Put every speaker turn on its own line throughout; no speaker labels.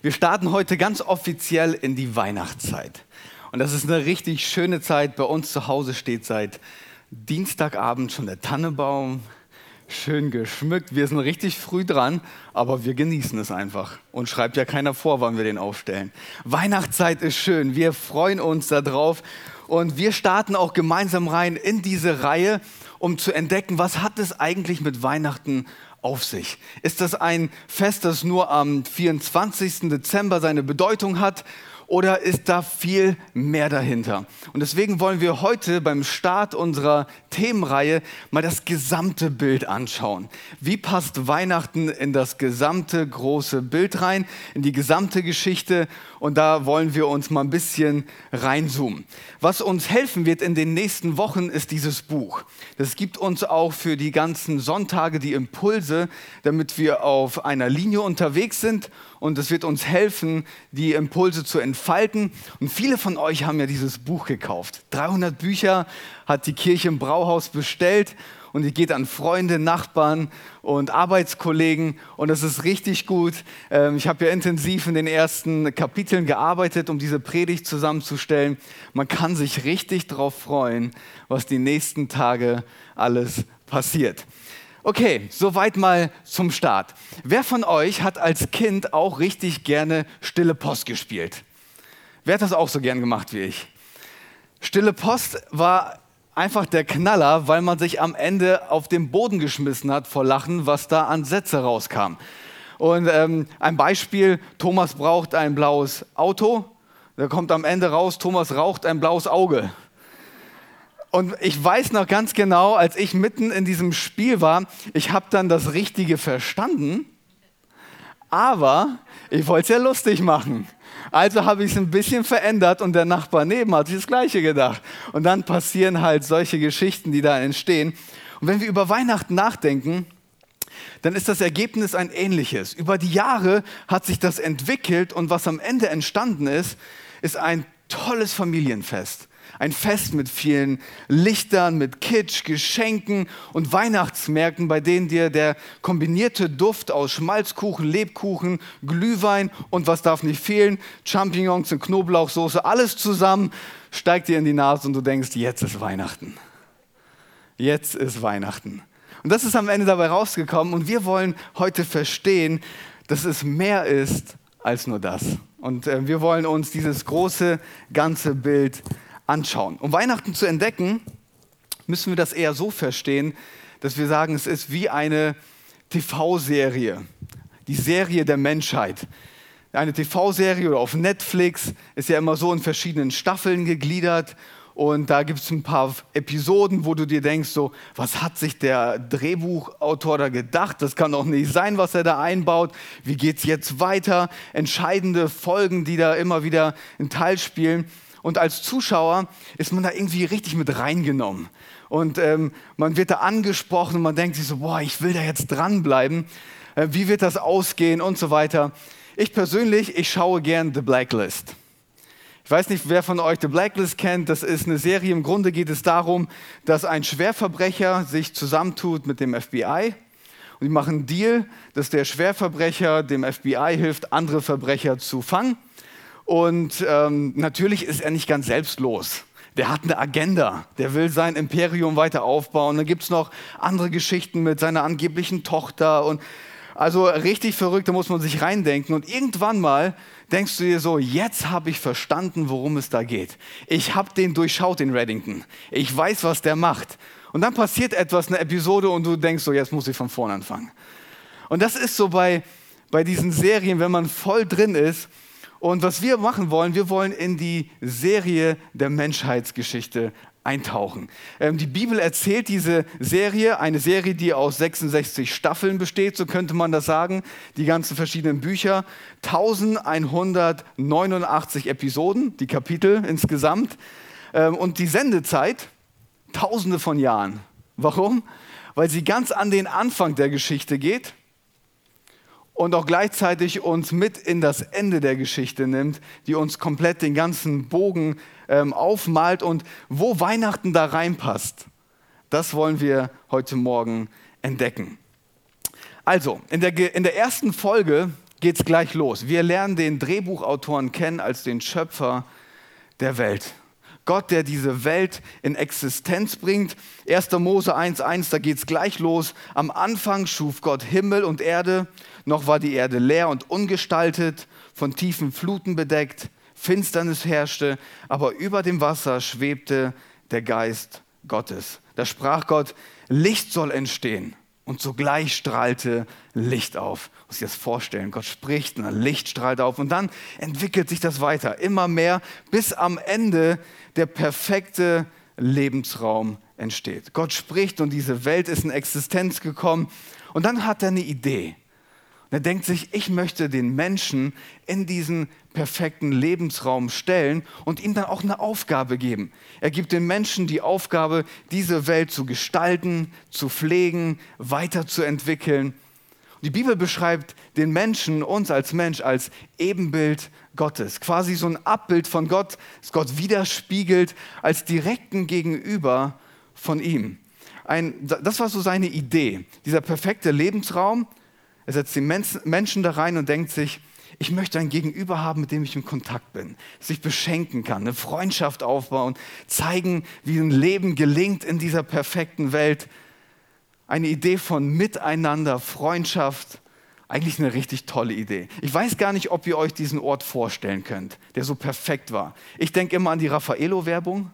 Wir starten heute ganz offiziell in die Weihnachtszeit. Und das ist eine richtig schöne Zeit. Bei uns zu Hause steht seit Dienstagabend schon der Tannebaum, schön geschmückt. Wir sind richtig früh dran, aber wir genießen es einfach. Und schreibt ja keiner vor, wann wir den aufstellen. Weihnachtszeit ist schön. Wir freuen uns darauf. Und wir starten auch gemeinsam rein in diese Reihe, um zu entdecken, was hat es eigentlich mit Weihnachten auf sich? Ist das ein Fest, das nur am 24. Dezember seine Bedeutung hat? Oder ist da viel mehr dahinter? Und deswegen wollen wir heute beim Start unserer Themenreihe mal das gesamte Bild anschauen. Wie passt Weihnachten in das gesamte große Bild rein, in die gesamte Geschichte? Und da wollen wir uns mal ein bisschen reinzoomen. Was uns helfen wird in den nächsten Wochen ist dieses Buch. Das gibt uns auch für die ganzen Sonntage die Impulse, damit wir auf einer Linie unterwegs sind und es wird uns helfen, die Impulse zu entfalten. Und viele von euch haben ja dieses Buch gekauft. 300 Bücher hat die Kirche im Brauhaus bestellt und die geht an Freunde, Nachbarn und Arbeitskollegen und das ist richtig gut. Ähm, ich habe ja intensiv in den ersten Kapiteln gearbeitet, um diese Predigt zusammenzustellen. Man kann sich richtig darauf freuen, was die nächsten Tage alles passiert. Okay, soweit mal zum Start. Wer von euch hat als Kind auch richtig gerne Stille Post gespielt? Wer hat das auch so gern gemacht wie ich? Stille Post war einfach der Knaller, weil man sich am Ende auf den Boden geschmissen hat vor Lachen, was da an Sätze rauskam. Und ähm, ein Beispiel, Thomas braucht ein blaues Auto, da kommt am Ende raus, Thomas raucht ein blaues Auge. Und ich weiß noch ganz genau, als ich mitten in diesem Spiel war, ich habe dann das Richtige verstanden, aber ich wollte es ja lustig machen. Also habe ich es ein bisschen verändert und der Nachbar neben hat sich das Gleiche gedacht. Und dann passieren halt solche Geschichten, die da entstehen. Und wenn wir über Weihnachten nachdenken, dann ist das Ergebnis ein ähnliches. Über die Jahre hat sich das entwickelt und was am Ende entstanden ist, ist ein tolles Familienfest. Ein Fest mit vielen Lichtern, mit Kitsch, Geschenken und Weihnachtsmärkten, bei denen dir der kombinierte Duft aus Schmalzkuchen, Lebkuchen, Glühwein und was darf nicht fehlen, Champignons und Knoblauchsoße, alles zusammen steigt dir in die Nase und du denkst, jetzt ist Weihnachten. Jetzt ist Weihnachten. Und das ist am Ende dabei rausgekommen und wir wollen heute verstehen, dass es mehr ist als nur das. Und äh, wir wollen uns dieses große, ganze Bild anschauen. Um Weihnachten zu entdecken, müssen wir das eher so verstehen, dass wir sagen, es ist wie eine TV-Serie, die Serie der Menschheit. Eine TV-Serie oder auf Netflix ist ja immer so in verschiedenen Staffeln gegliedert und da gibt es ein paar Episoden, wo du dir denkst, so, was hat sich der Drehbuchautor da gedacht? Das kann doch nicht sein, was er da einbaut. Wie geht es jetzt weiter? Entscheidende Folgen, die da immer wieder einen Teil spielen. Und als Zuschauer ist man da irgendwie richtig mit reingenommen. Und ähm, man wird da angesprochen und man denkt sich so, boah, ich will da jetzt dranbleiben. Äh, wie wird das ausgehen und so weiter. Ich persönlich, ich schaue gern The Blacklist. Ich weiß nicht, wer von euch The Blacklist kennt. Das ist eine Serie. Im Grunde geht es darum, dass ein Schwerverbrecher sich zusammentut mit dem FBI. Und die machen einen Deal, dass der Schwerverbrecher dem FBI hilft, andere Verbrecher zu fangen. Und ähm, natürlich ist er nicht ganz selbstlos. Der hat eine Agenda, der will sein Imperium weiter aufbauen. Dann gibt es noch andere Geschichten mit seiner angeblichen Tochter. Und also richtig verrückt, da muss man sich reindenken. Und irgendwann mal denkst du dir so, jetzt habe ich verstanden, worum es da geht. Ich habe den durchschaut, den Reddington. Ich weiß, was der macht. Und dann passiert etwas, eine Episode, und du denkst so, jetzt muss ich von vorne anfangen. Und das ist so bei, bei diesen Serien, wenn man voll drin ist, und was wir machen wollen, wir wollen in die Serie der Menschheitsgeschichte eintauchen. Ähm, die Bibel erzählt diese Serie, eine Serie, die aus 66 Staffeln besteht, so könnte man das sagen, die ganzen verschiedenen Bücher, 1189 Episoden, die Kapitel insgesamt ähm, und die Sendezeit, tausende von Jahren. Warum? Weil sie ganz an den Anfang der Geschichte geht und auch gleichzeitig uns mit in das Ende der Geschichte nimmt, die uns komplett den ganzen Bogen ähm, aufmalt und wo Weihnachten da reinpasst. Das wollen wir heute Morgen entdecken. Also, in der, in der ersten Folge geht es gleich los. Wir lernen den Drehbuchautoren kennen als den Schöpfer der Welt. Gott, der diese Welt in Existenz bringt. 1. Mose 1.1, da geht es gleich los. Am Anfang schuf Gott Himmel und Erde. Noch war die Erde leer und ungestaltet, von tiefen Fluten bedeckt. Finsternis herrschte, aber über dem Wasser schwebte der Geist Gottes. Da sprach Gott, Licht soll entstehen. Und sogleich strahlte Licht auf. Muss ich das vorstellen? Gott spricht und Licht strahlt auf. Und dann entwickelt sich das weiter, immer mehr, bis am Ende der perfekte Lebensraum entsteht. Gott spricht und diese Welt ist in Existenz gekommen. Und dann hat er eine Idee. Und er denkt sich, ich möchte den Menschen in diesen perfekten Lebensraum stellen und ihm dann auch eine Aufgabe geben. Er gibt den Menschen die Aufgabe, diese Welt zu gestalten, zu pflegen, weiterzuentwickeln. Die Bibel beschreibt den Menschen, uns als Mensch, als Ebenbild Gottes. Quasi so ein Abbild von Gott, das Gott widerspiegelt, als direkten Gegenüber von ihm. Ein, das war so seine Idee, dieser perfekte Lebensraum, er setzt die Menschen da rein und denkt sich, ich möchte ein Gegenüber haben, mit dem ich in Kontakt bin, sich beschenken kann, eine Freundschaft aufbauen, zeigen, wie ein Leben gelingt in dieser perfekten Welt. Eine Idee von Miteinander, Freundschaft, eigentlich eine richtig tolle Idee. Ich weiß gar nicht, ob ihr euch diesen Ort vorstellen könnt, der so perfekt war. Ich denke immer an die Raffaello-Werbung.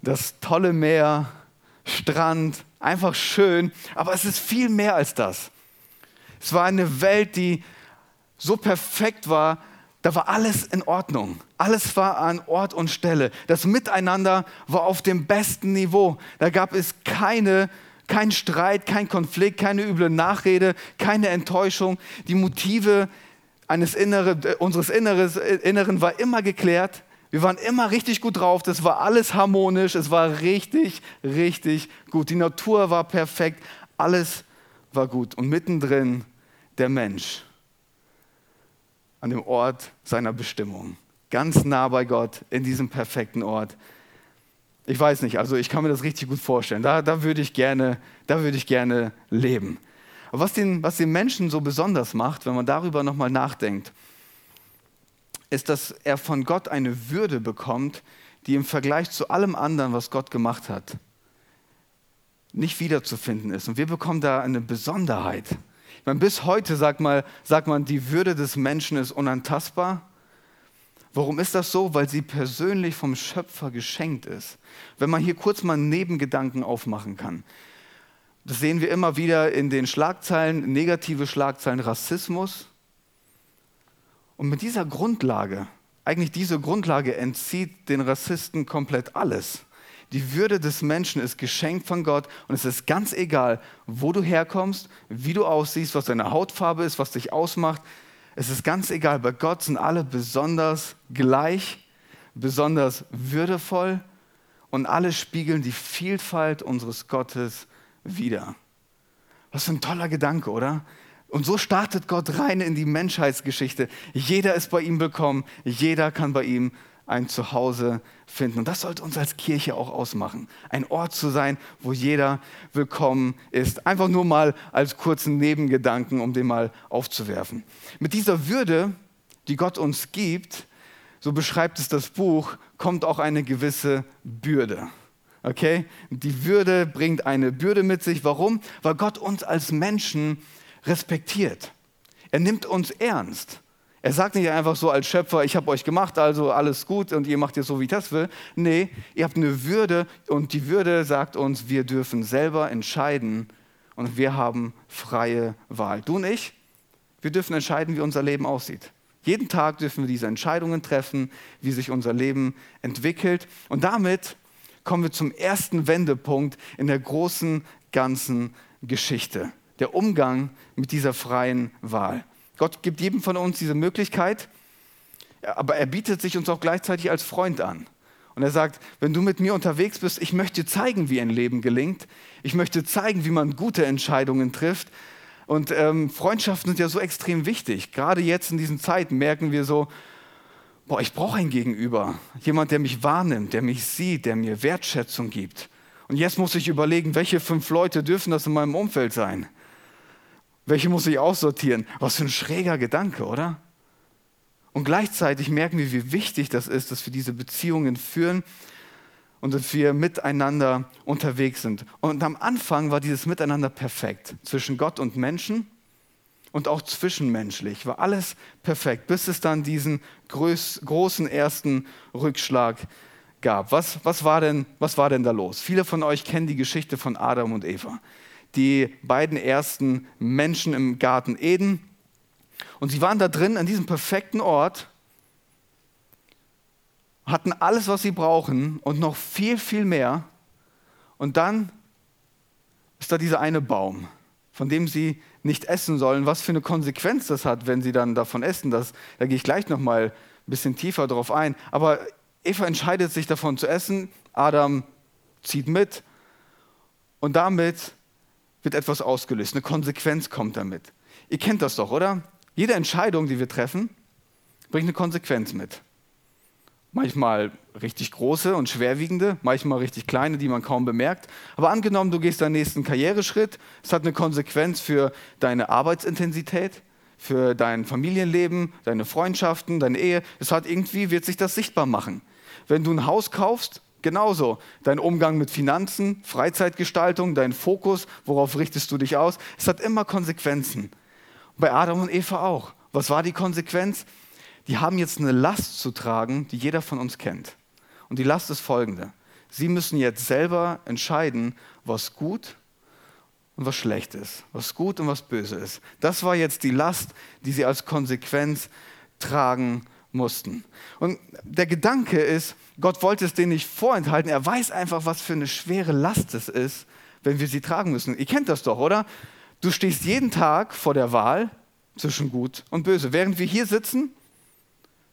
Das tolle Meer, Strand, einfach schön, aber es ist viel mehr als das. Es war eine Welt, die so perfekt war, da war alles in Ordnung. Alles war an Ort und Stelle. Das Miteinander war auf dem besten Niveau. Da gab es keine, kein Streit, kein Konflikt, keine üble Nachrede, keine Enttäuschung. Die Motive eines Innere, unseres Inneres, Inneren war immer geklärt. Wir waren immer richtig gut drauf, das war alles harmonisch, es war richtig, richtig gut. Die Natur war perfekt, alles war gut. Und mittendrin der Mensch an dem Ort seiner Bestimmung, ganz nah bei Gott, in diesem perfekten Ort. Ich weiß nicht, also ich kann mir das richtig gut vorstellen. Da, da würde ich, gerne, würd ich gerne leben. Aber was den, was den Menschen so besonders macht, wenn man darüber nochmal nachdenkt, ist, dass er von Gott eine Würde bekommt, die im Vergleich zu allem anderen, was Gott gemacht hat, nicht wiederzufinden ist. Und wir bekommen da eine Besonderheit. Ich meine, bis heute sagt, mal, sagt man, die Würde des Menschen ist unantastbar. Warum ist das so? Weil sie persönlich vom Schöpfer geschenkt ist. Wenn man hier kurz mal Nebengedanken aufmachen kann. Das sehen wir immer wieder in den Schlagzeilen, negative Schlagzeilen, Rassismus, und mit dieser Grundlage, eigentlich diese Grundlage entzieht den Rassisten komplett alles. Die Würde des Menschen ist geschenkt von Gott und es ist ganz egal, wo du herkommst, wie du aussiehst, was deine Hautfarbe ist, was dich ausmacht. Es ist ganz egal. Bei Gott sind alle besonders gleich, besonders würdevoll und alle spiegeln die Vielfalt unseres Gottes wider. Was für ein toller Gedanke, oder? Und so startet Gott rein in die Menschheitsgeschichte. Jeder ist bei ihm willkommen, jeder kann bei ihm ein Zuhause finden. Und das sollte uns als Kirche auch ausmachen. Ein Ort zu sein, wo jeder willkommen ist. Einfach nur mal als kurzen Nebengedanken, um den mal aufzuwerfen. Mit dieser Würde, die Gott uns gibt, so beschreibt es das Buch, kommt auch eine gewisse Bürde. Okay? Die Würde bringt eine Bürde mit sich. Warum? Weil Gott uns als Menschen respektiert. Er nimmt uns ernst. Er sagt nicht einfach so als Schöpfer, ich habe euch gemacht, also alles gut und ihr macht jetzt so, wie ich das will. Nee, ihr habt eine Würde und die Würde sagt uns, wir dürfen selber entscheiden und wir haben freie Wahl. Du und ich, wir dürfen entscheiden, wie unser Leben aussieht. Jeden Tag dürfen wir diese Entscheidungen treffen, wie sich unser Leben entwickelt. Und damit kommen wir zum ersten Wendepunkt in der großen ganzen Geschichte. Der Umgang mit dieser freien Wahl. Gott gibt jedem von uns diese Möglichkeit, aber er bietet sich uns auch gleichzeitig als Freund an. Und er sagt, wenn du mit mir unterwegs bist, ich möchte zeigen, wie ein Leben gelingt. Ich möchte zeigen, wie man gute Entscheidungen trifft. Und ähm, Freundschaften sind ja so extrem wichtig. Gerade jetzt in diesen Zeiten merken wir so, boah, ich brauche ein Gegenüber. Jemand, der mich wahrnimmt, der mich sieht, der mir Wertschätzung gibt. Und jetzt muss ich überlegen, welche fünf Leute dürfen das in meinem Umfeld sein? Welche muss ich aussortieren? Was für ein schräger Gedanke, oder? Und gleichzeitig merken wir, wie wichtig das ist, dass wir diese Beziehungen führen und dass wir miteinander unterwegs sind. Und am Anfang war dieses Miteinander perfekt zwischen Gott und Menschen und auch zwischenmenschlich war alles perfekt, bis es dann diesen groß, großen ersten Rückschlag gab. Was, was, war denn, was war denn da los? Viele von euch kennen die Geschichte von Adam und Eva, die beiden ersten Menschen im Garten Eden. Und sie waren da drin an diesem perfekten Ort, hatten alles, was sie brauchen und noch viel, viel mehr. Und dann ist da dieser eine Baum, von dem sie nicht essen sollen. Was für eine Konsequenz das hat, wenn sie dann davon essen, das, da gehe ich gleich noch mal ein bisschen tiefer drauf ein. Aber Eva entscheidet sich davon zu essen, Adam zieht mit und damit wird etwas ausgelöst, eine Konsequenz kommt damit. Ihr kennt das doch, oder? Jede Entscheidung, die wir treffen, bringt eine Konsequenz mit. Manchmal richtig große und schwerwiegende, manchmal richtig kleine, die man kaum bemerkt. Aber angenommen, du gehst deinen nächsten Karriereschritt, es hat eine Konsequenz für deine Arbeitsintensität, für dein Familienleben, deine Freundschaften, deine Ehe. Es hat irgendwie, wird sich das sichtbar machen. Wenn du ein Haus kaufst, genauso. Dein Umgang mit Finanzen, Freizeitgestaltung, dein Fokus, worauf richtest du dich aus? Es hat immer Konsequenzen. Bei Adam und Eva auch. Was war die Konsequenz? Die haben jetzt eine Last zu tragen, die jeder von uns kennt. Und die Last ist folgende. Sie müssen jetzt selber entscheiden, was gut und was schlecht ist, was gut und was böse ist. Das war jetzt die Last, die sie als Konsequenz tragen mussten. Und der Gedanke ist, Gott wollte es denen nicht vorenthalten. Er weiß einfach, was für eine schwere Last es ist, wenn wir sie tragen müssen. Ihr kennt das doch, oder? Du stehst jeden Tag vor der Wahl zwischen Gut und Böse. Während wir hier sitzen,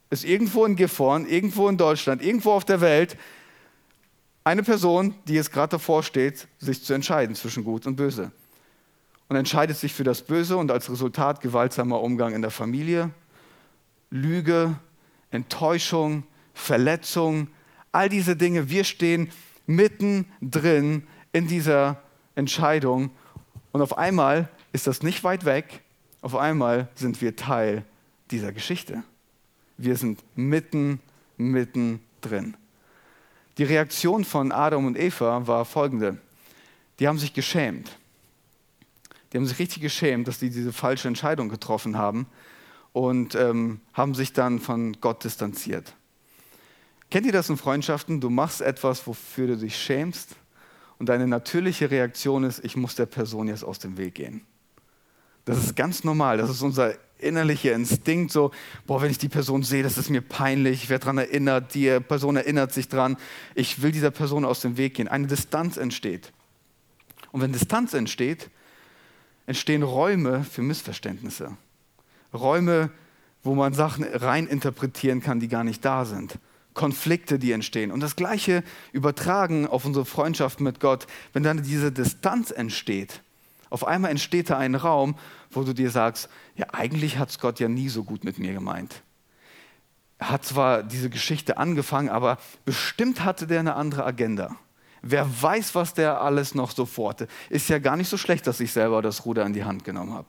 ist irgendwo in Gifhorn, irgendwo in Deutschland, irgendwo auf der Welt eine Person, die jetzt gerade davor steht, sich zu entscheiden zwischen Gut und Böse. Und entscheidet sich für das Böse und als Resultat gewaltsamer Umgang in der Familie, Lüge, Enttäuschung, Verletzung, all diese Dinge. Wir stehen mittendrin in dieser Entscheidung und auf einmal ist das nicht weit weg, auf einmal sind wir Teil dieser Geschichte. Wir sind mitten, mitten drin. Die Reaktion von Adam und Eva war folgende. Die haben sich geschämt. Die haben sich richtig geschämt, dass sie diese falsche Entscheidung getroffen haben und ähm, haben sich dann von Gott distanziert. Kennt ihr das in Freundschaften? Du machst etwas, wofür du dich schämst und deine natürliche Reaktion ist, ich muss der Person jetzt aus dem Weg gehen. Das ist ganz normal, das ist unser innerlicher Instinkt, so, boah, wenn ich die Person sehe, das ist mir peinlich, ich werde daran erinnert, die Person erinnert sich dran, ich will dieser Person aus dem Weg gehen. Eine Distanz entsteht. Und wenn Distanz entsteht, entstehen Räume für Missverständnisse. Räume, wo man Sachen rein interpretieren kann, die gar nicht da sind. Konflikte, die entstehen. Und das Gleiche übertragen auf unsere Freundschaft mit Gott, wenn dann diese Distanz entsteht. Auf einmal entsteht da ein Raum, wo du dir sagst, ja, eigentlich hat es Gott ja nie so gut mit mir gemeint. Er hat zwar diese Geschichte angefangen, aber bestimmt hatte der eine andere Agenda. Wer weiß, was der alles noch so vorte. Ist ja gar nicht so schlecht, dass ich selber das Ruder in die Hand genommen habe.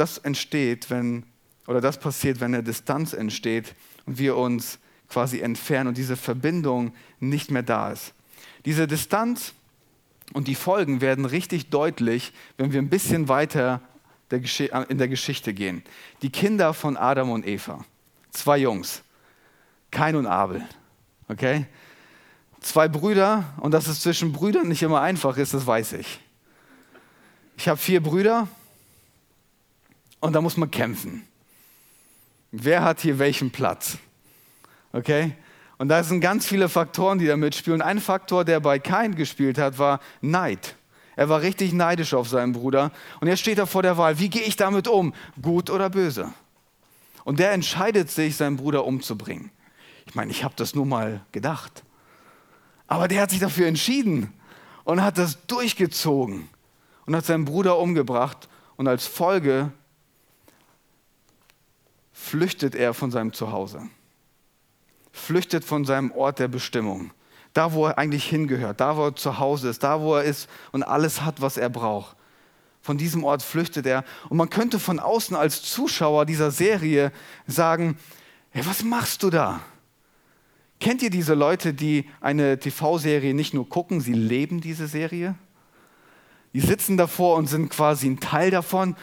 Das entsteht, wenn oder das passiert, wenn eine Distanz entsteht und wir uns quasi entfernen und diese Verbindung nicht mehr da ist. Diese Distanz und die Folgen werden richtig deutlich, wenn wir ein bisschen weiter in der Geschichte gehen. Die Kinder von Adam und Eva, zwei Jungs, Kain und Abel, okay? Zwei Brüder und dass es zwischen Brüdern nicht immer einfach ist, das weiß ich. Ich habe vier Brüder Und da muss man kämpfen. Wer hat hier welchen Platz? Okay? Und da sind ganz viele Faktoren, die da mitspielen. Ein Faktor, der bei Kain gespielt hat, war Neid. Er war richtig neidisch auf seinen Bruder. Und jetzt steht er vor der Wahl, wie gehe ich damit um? Gut oder böse? Und der entscheidet sich, seinen Bruder umzubringen. Ich meine, ich habe das nur mal gedacht. Aber der hat sich dafür entschieden und hat das durchgezogen und hat seinen Bruder umgebracht. Und als Folge flüchtet er von seinem Zuhause, flüchtet von seinem Ort der Bestimmung, da wo er eigentlich hingehört, da wo er zu Hause ist, da wo er ist und alles hat, was er braucht. Von diesem Ort flüchtet er. Und man könnte von außen als Zuschauer dieser Serie sagen, hey, was machst du da? Kennt ihr diese Leute, die eine TV-Serie nicht nur gucken, sie leben diese Serie? Die sitzen davor und sind quasi ein Teil davon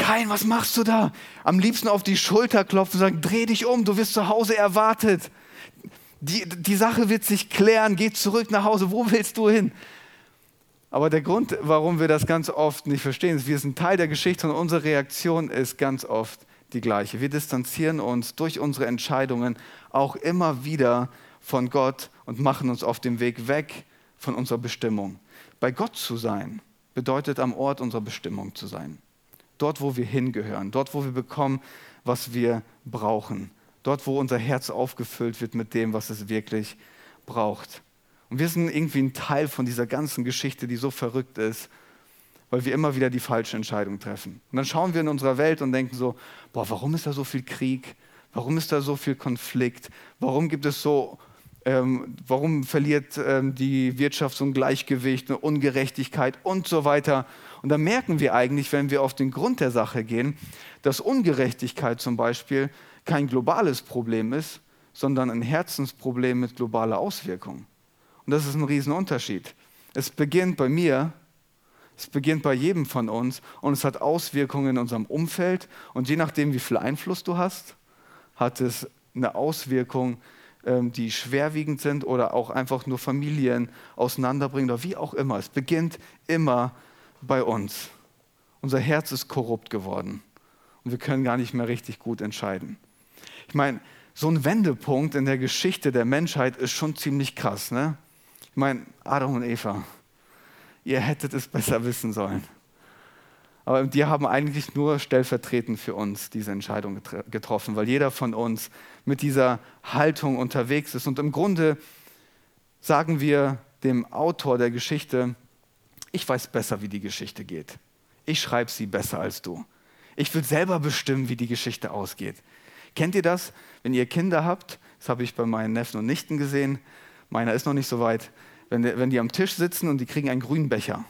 kein, was machst du da? Am liebsten auf die Schulter klopfen und sagen, dreh dich um, du wirst zu Hause erwartet. Die, die Sache wird sich klären, geh zurück nach Hause, wo willst du hin? Aber der Grund, warum wir das ganz oft nicht verstehen, ist, wir sind Teil der Geschichte und unsere Reaktion ist ganz oft die gleiche. Wir distanzieren uns durch unsere Entscheidungen auch immer wieder von Gott und machen uns auf dem Weg weg von unserer Bestimmung. Bei Gott zu sein bedeutet am Ort unserer Bestimmung zu sein dort, wo wir hingehören, dort, wo wir bekommen, was wir brauchen, dort, wo unser Herz aufgefüllt wird mit dem, was es wirklich braucht. Und wir sind irgendwie ein Teil von dieser ganzen Geschichte, die so verrückt ist, weil wir immer wieder die falsche Entscheidung treffen. Und dann schauen wir in unserer Welt und denken so, boah, warum ist da so viel Krieg? Warum ist da so viel Konflikt? Warum gibt es so, ähm, warum verliert ähm, die Wirtschaft so ein Gleichgewicht, eine Ungerechtigkeit und so weiter? Und da merken wir eigentlich, wenn wir auf den Grund der Sache gehen, dass Ungerechtigkeit zum Beispiel kein globales Problem ist, sondern ein Herzensproblem mit globaler Auswirkung. Und das ist ein Riesenunterschied. Es beginnt bei mir, es beginnt bei jedem von uns und es hat Auswirkungen in unserem Umfeld. Und je nachdem, wie viel Einfluss du hast, hat es eine Auswirkung, ähm, die schwerwiegend sind oder auch einfach nur Familien auseinanderbringen oder wie auch immer. Es beginnt immer bei uns. Unser Herz ist korrupt geworden und wir können gar nicht mehr richtig gut entscheiden. Ich meine, so ein Wendepunkt in der Geschichte der Menschheit ist schon ziemlich krass. Ne? Ich meine, Adam und Eva, ihr hättet es besser wissen sollen. Aber die haben eigentlich nur stellvertretend für uns diese Entscheidung getroffen, weil jeder von uns mit dieser Haltung unterwegs ist. Und im Grunde sagen wir dem Autor der Geschichte, ich weiß besser, wie die Geschichte geht. Ich schreibe sie besser als du. Ich will selber bestimmen, wie die Geschichte ausgeht. Kennt ihr das, wenn ihr Kinder habt? Das habe ich bei meinen Neffen und Nichten gesehen. Meiner ist noch nicht so weit. Wenn, wenn die am Tisch sitzen und die kriegen einen grünen Becher.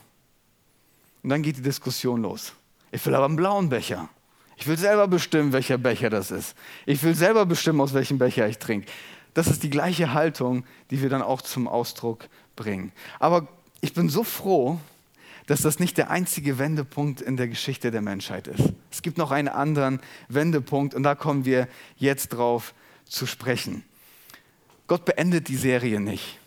Und dann geht die Diskussion los. Ich will aber einen blauen Becher. Ich will selber bestimmen, welcher Becher das ist. Ich will selber bestimmen, aus welchem Becher ich trinke. Das ist die gleiche Haltung, die wir dann auch zum Ausdruck bringen. Aber ich bin so froh, dass das nicht der einzige Wendepunkt in der Geschichte der Menschheit ist. Es gibt noch einen anderen Wendepunkt und da kommen wir jetzt drauf zu sprechen. Gott beendet die Serie nicht.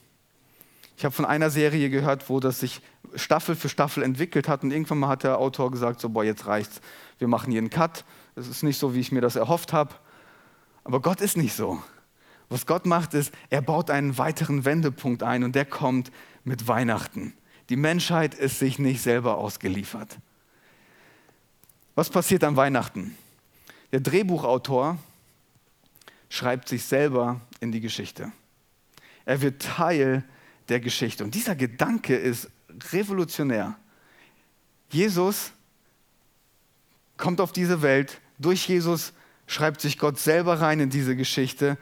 Ich habe von einer Serie gehört, wo das sich Staffel für Staffel entwickelt hat und irgendwann mal hat der Autor gesagt, so, boah, jetzt reicht's, wir machen hier einen Cut. Es ist nicht so, wie ich mir das erhofft habe. Aber Gott ist nicht so. Was Gott macht, ist, er baut einen weiteren Wendepunkt ein und der kommt mit Weihnachten. Die Menschheit ist sich nicht selber ausgeliefert. Was passiert an Weihnachten? Der Drehbuchautor schreibt sich selber in die Geschichte. Er wird Teil der Geschichte. Und dieser Gedanke ist revolutionär. Jesus kommt auf diese Welt, durch Jesus schreibt sich Gott selber rein in diese Geschichte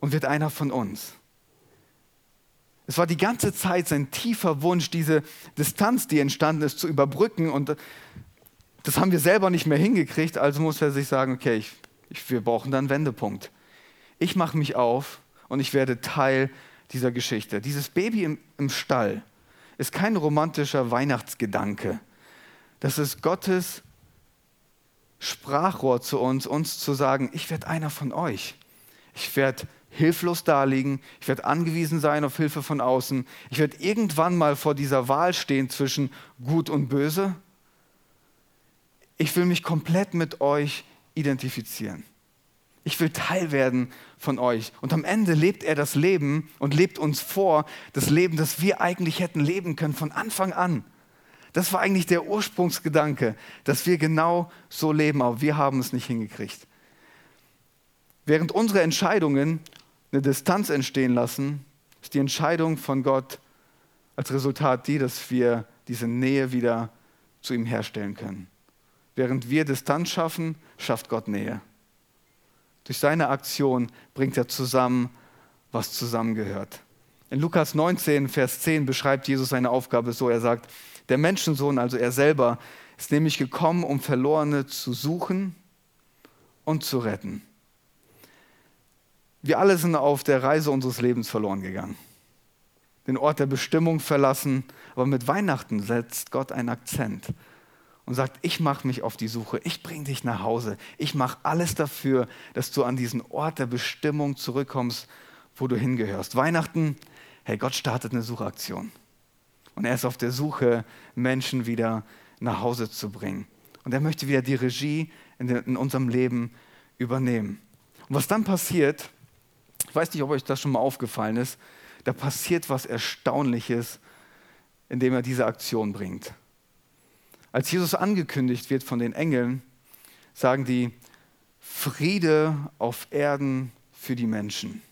und wird einer von uns. Es war die ganze Zeit sein tiefer Wunsch, diese Distanz, die entstanden ist, zu überbrücken. Und das haben wir selber nicht mehr hingekriegt. Also muss er sich sagen, okay, ich, ich, wir brauchen da einen Wendepunkt. Ich mache mich auf und ich werde Teil dieser Geschichte. Dieses Baby im, im Stall ist kein romantischer Weihnachtsgedanke. Das ist Gottes Sprachrohr zu uns, uns zu sagen, ich werde einer von euch. Ich werde hilflos daliegen, ich werde angewiesen sein auf Hilfe von außen, ich werde irgendwann mal vor dieser Wahl stehen zwischen gut und böse. ich will mich komplett mit euch identifizieren. Ich will Teil werden von euch. Und am Ende lebt er das Leben und lebt uns vor, das Leben, das wir eigentlich hätten leben können von Anfang an. Das war eigentlich der Ursprungsgedanke, dass wir genau so leben, aber wir haben es nicht hingekriegt. Während unsere Entscheidungen eine Distanz entstehen lassen, ist die Entscheidung von Gott als Resultat die, dass wir diese Nähe wieder zu ihm herstellen können. Während wir Distanz schaffen, schafft Gott Nähe. Durch seine Aktion bringt er zusammen, was zusammengehört. In Lukas 19, Vers 10 beschreibt Jesus seine Aufgabe so. Er sagt, der Menschensohn, also er selber, ist nämlich gekommen, um Verlorene zu suchen und zu retten. Wir alle sind auf der Reise unseres Lebens verloren gegangen, den Ort der Bestimmung verlassen, aber mit Weihnachten setzt Gott einen Akzent und sagt, ich mache mich auf die Suche, ich bringe dich nach Hause, ich mache alles dafür, dass du an diesen Ort der Bestimmung zurückkommst, wo du hingehörst. Weihnachten, hey, Gott startet eine Suchaktion. Und er ist auf der Suche, Menschen wieder nach Hause zu bringen. Und er möchte wieder die Regie in, unserem Leben übernehmen. Und was dann passiert, ich weiß nicht, ob euch das schon mal aufgefallen ist, da passiert was Erstaunliches, indem er diese Aktion bringt. Als Jesus angekündigt wird von den Engeln, sagen die Friede auf Erden für die Menschen.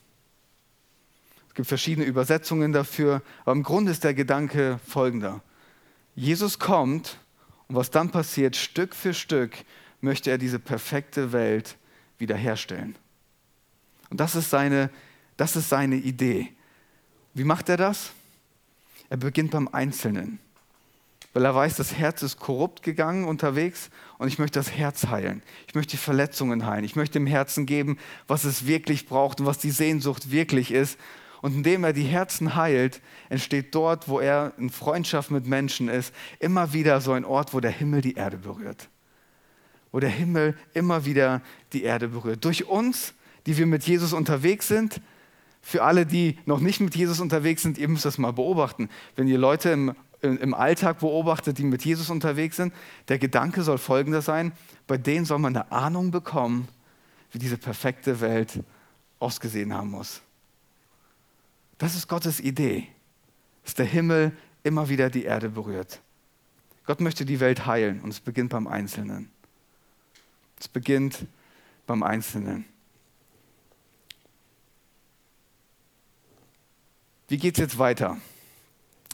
Es gibt verschiedene Übersetzungen dafür, aber im Grunde ist der Gedanke folgender. Jesus kommt und was dann passiert, Stück für Stück möchte er diese perfekte Welt wiederherstellen. Und das ist seine, das ist seine Idee. Wie macht er das? Er beginnt beim Einzelnen weil er weiß, das Herz ist korrupt gegangen unterwegs und ich möchte das Herz heilen. Ich möchte die Verletzungen heilen. Ich möchte dem Herzen geben, was es wirklich braucht und was die Sehnsucht wirklich ist. Und indem er die Herzen heilt, entsteht dort, wo er in Freundschaft mit Menschen ist, immer wieder so ein Ort, wo der Himmel die Erde berührt. Wo der Himmel immer wieder die Erde berührt. Durch uns, die wir mit Jesus unterwegs sind, für alle, die noch nicht mit Jesus unterwegs sind, ihr müsst das mal beobachten. Wenn ihr Leute im im Alltag beobachtet, die mit Jesus unterwegs sind. Der Gedanke soll folgender sein, bei denen soll man eine Ahnung bekommen, wie diese perfekte Welt ausgesehen haben muss. Das ist Gottes Idee, dass der Himmel immer wieder die Erde berührt. Gott möchte die Welt heilen und es beginnt beim Einzelnen. Es beginnt beim Einzelnen. Wie geht es jetzt weiter?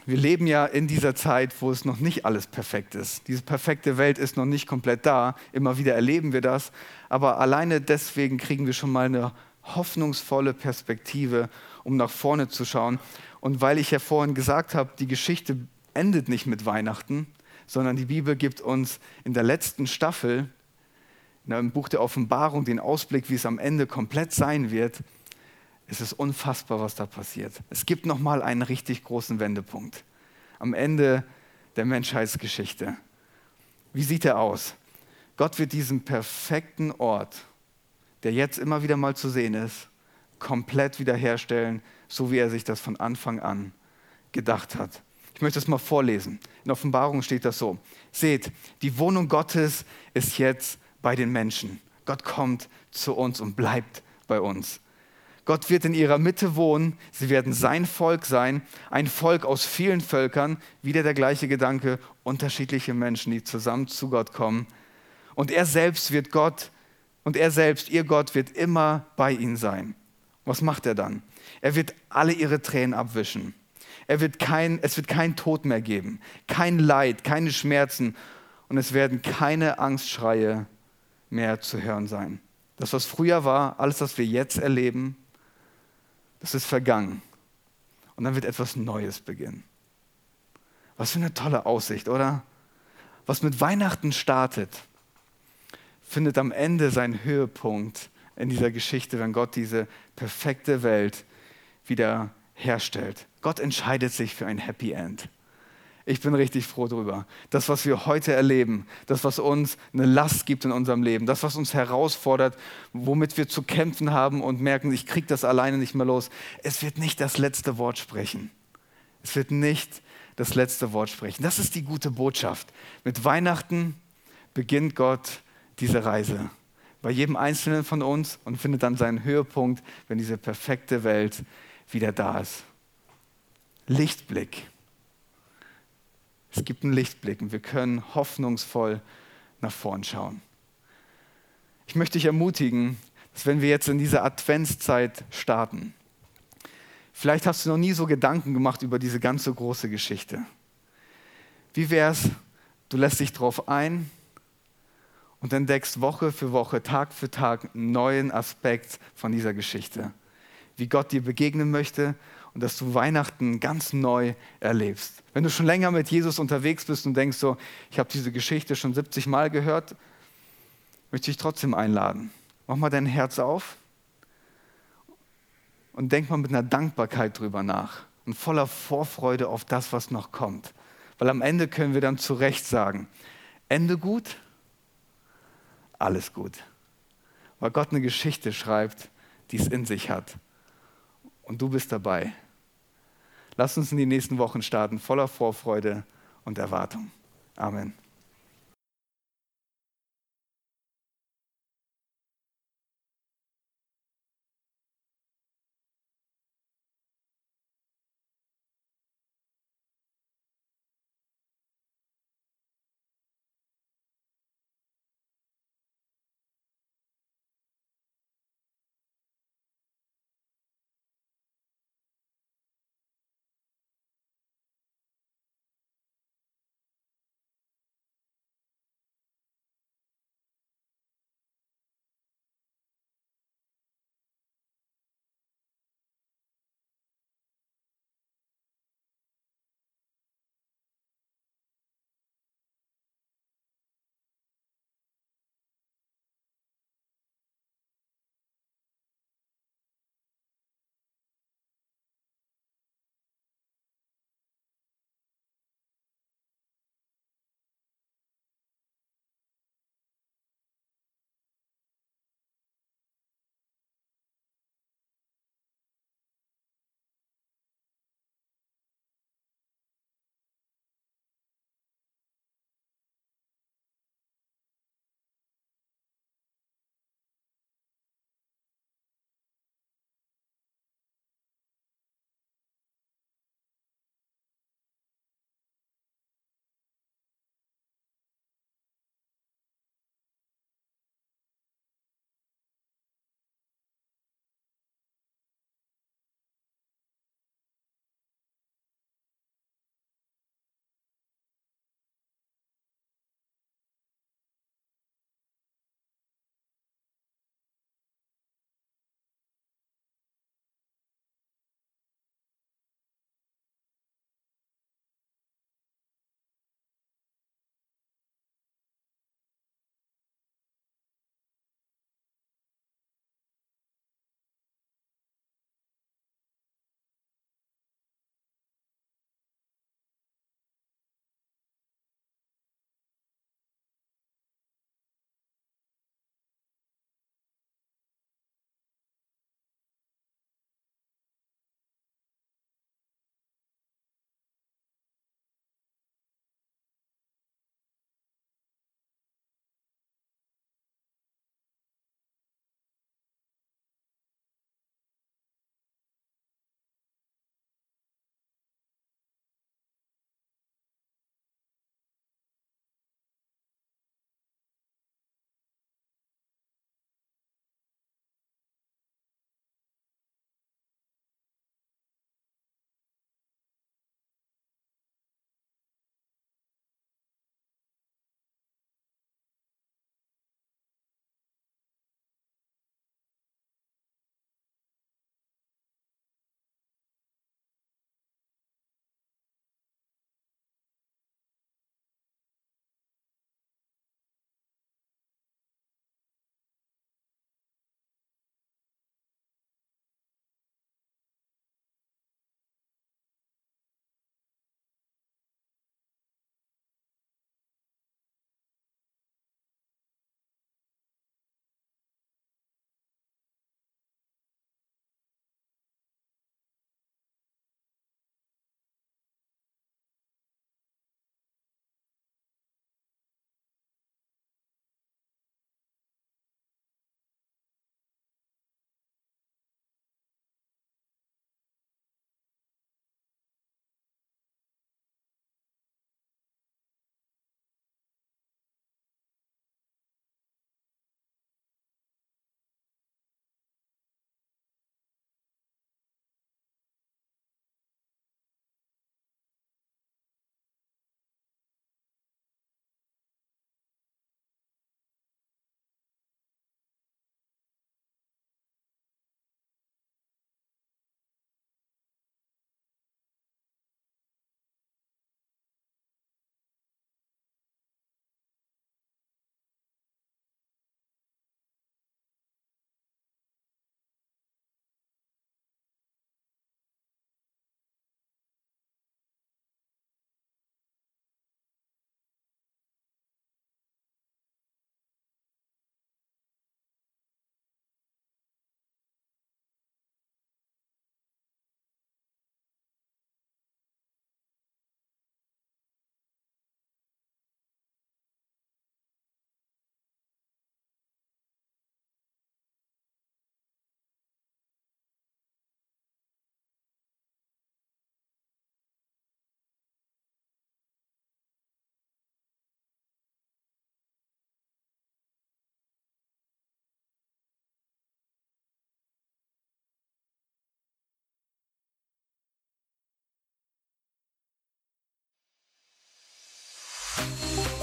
wir leben ja in dieser Zeit, wo es noch nicht alles perfekt ist. Diese perfekte Welt ist noch nicht komplett da. Immer wieder erleben wir das. Aber alleine deswegen kriegen wir schon mal eine hoffnungsvolle Perspektive, um nach vorne zu schauen. Und weil ich ja vorhin gesagt habe, die Geschichte endet nicht mit Weihnachten, sondern die Bibel gibt uns in der letzten Staffel, im Buch der Offenbarung, den Ausblick, wie es am Ende komplett sein wird. Es ist unfassbar, was da passiert. Es gibt noch mal einen richtig großen Wendepunkt am Ende der Menschheitsgeschichte. Wie sieht er aus? Gott wird diesen perfekten Ort, der jetzt immer wieder mal zu sehen ist, komplett wiederherstellen, so wie er sich das von Anfang an gedacht hat. Ich möchte es mal vorlesen. In Offenbarung steht das so. Seht, die Wohnung Gottes ist jetzt bei den Menschen. Gott kommt zu uns und bleibt bei uns. Gott wird in ihrer Mitte wohnen, sie werden sein Volk sein, ein Volk aus vielen Völkern, wieder der gleiche Gedanke, unterschiedliche Menschen, die zusammen zu Gott kommen. Und er selbst wird Gott, und er selbst, ihr Gott, wird immer bei ihnen sein. Was macht er dann? Er wird alle ihre Tränen abwischen. Er wird kein, es wird kein Tod mehr geben, kein Leid, keine Schmerzen und es werden keine Angstschreie mehr zu hören sein. Das, was früher war, alles, was wir jetzt erleben, das ist vergangen. Und dann wird etwas Neues beginnen. Was für eine tolle Aussicht, oder? Was mit Weihnachten startet, findet am Ende seinen Höhepunkt in dieser Geschichte, wenn Gott diese perfekte Welt wieder herstellt. Gott entscheidet sich für ein Happy End. Ich bin richtig froh darüber. Das, was wir heute erleben, das, was uns eine Last gibt in unserem Leben, das, was uns herausfordert, womit wir zu kämpfen haben und merken, ich kriege das alleine nicht mehr los, es wird nicht das letzte Wort sprechen. Es wird nicht das letzte Wort sprechen. Das ist die gute Botschaft. Mit Weihnachten beginnt Gott diese Reise. Bei jedem Einzelnen von uns und findet dann seinen Höhepunkt, wenn diese perfekte Welt wieder da ist. Lichtblick. Es gibt einen Lichtblick und wir können hoffnungsvoll nach vorn schauen. Ich möchte dich ermutigen, dass wenn wir jetzt in diese Adventszeit starten, vielleicht hast du noch nie so Gedanken gemacht über diese ganze große Geschichte. Wie wäre es, du lässt dich darauf ein und entdeckst Woche für Woche, Tag für Tag einen neuen Aspekt von dieser Geschichte. Wie Gott dir begegnen möchte und dass du Weihnachten ganz neu erlebst. Wenn du schon länger mit Jesus unterwegs bist und denkst so, ich habe diese Geschichte schon 70 Mal gehört, möchte ich trotzdem einladen. Mach mal dein Herz auf und denk mal mit einer Dankbarkeit drüber nach und voller Vorfreude auf das, was noch kommt. Weil am Ende können wir dann zu Recht sagen, Ende gut, alles gut. Weil Gott eine Geschichte schreibt, die es in sich hat. Und du bist dabei. Lass uns in die nächsten Wochen starten, voller Vorfreude und Erwartung. Amen.